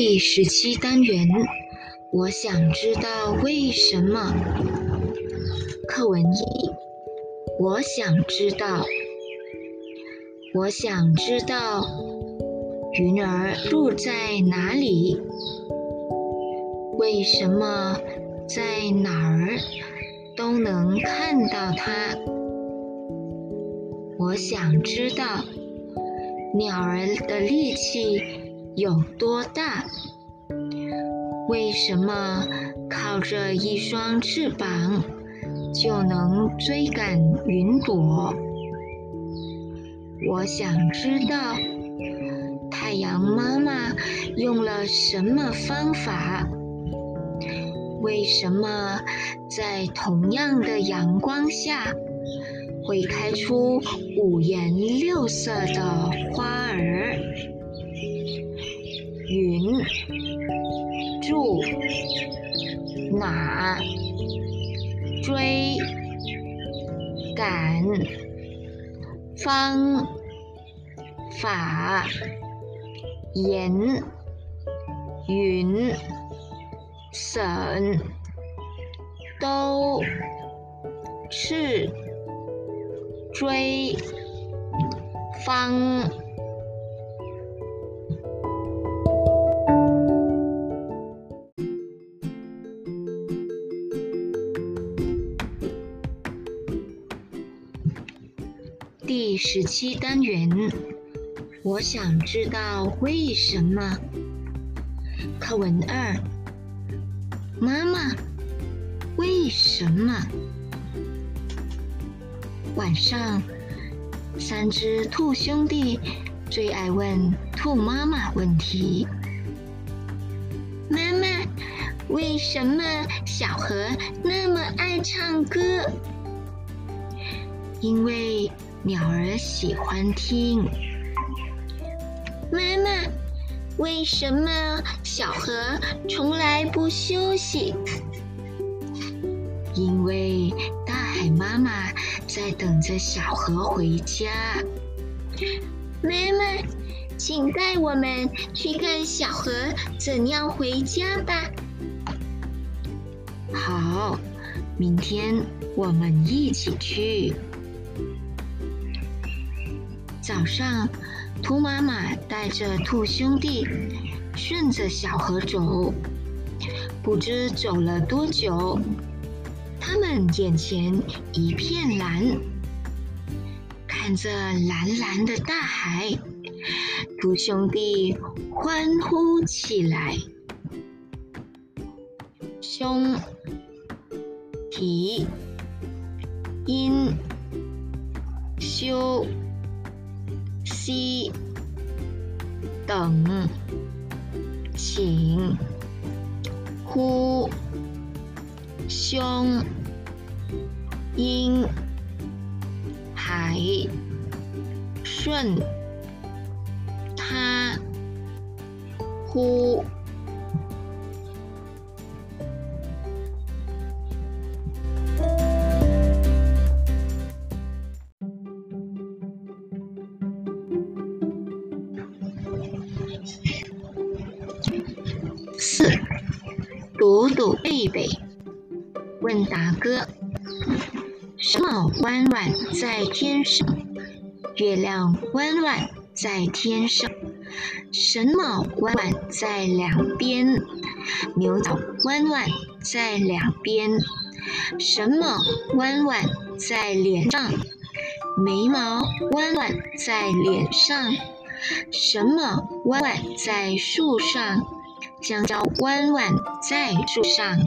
第十七单元，我想知道为什么。课文一，我想知道，我想知道，云儿住在哪里？为什么在哪儿都能看到它？我想知道，鸟儿的力气。有多大？为什么靠着一双翅膀就能追赶云朵？我想知道太阳妈妈用了什么方法？为什么在同样的阳光下会开出五颜六色的花儿？哪追赶方法言云省都是追方。第十七单元，我想知道为什么。课文二，妈妈，为什么？晚上，三只兔兄弟最爱问兔妈妈问题：妈妈，为什么小河那么爱唱歌？因为。鸟儿喜欢听。妈妈，为什么小河从来不休息？因为大海妈妈在等着小河回家。妈妈，请带我们去看小河怎样回家吧。好，明天我们一起去。早上，兔妈妈带着兔兄弟顺着小河走，不知走了多久，他们眼前一片蓝，看着蓝蓝的大海，兔兄弟欢呼起来。胸、体、阴、修。西等，请呼胸音海顺他呼。读读贝贝，问答歌。什么弯弯在天上？月亮弯弯在天上。什么弯弯在两边？牛角弯弯在两边。什么弯弯在脸上？眉毛弯弯在脸上。什么弯弯在树上？香蕉弯弯在树上。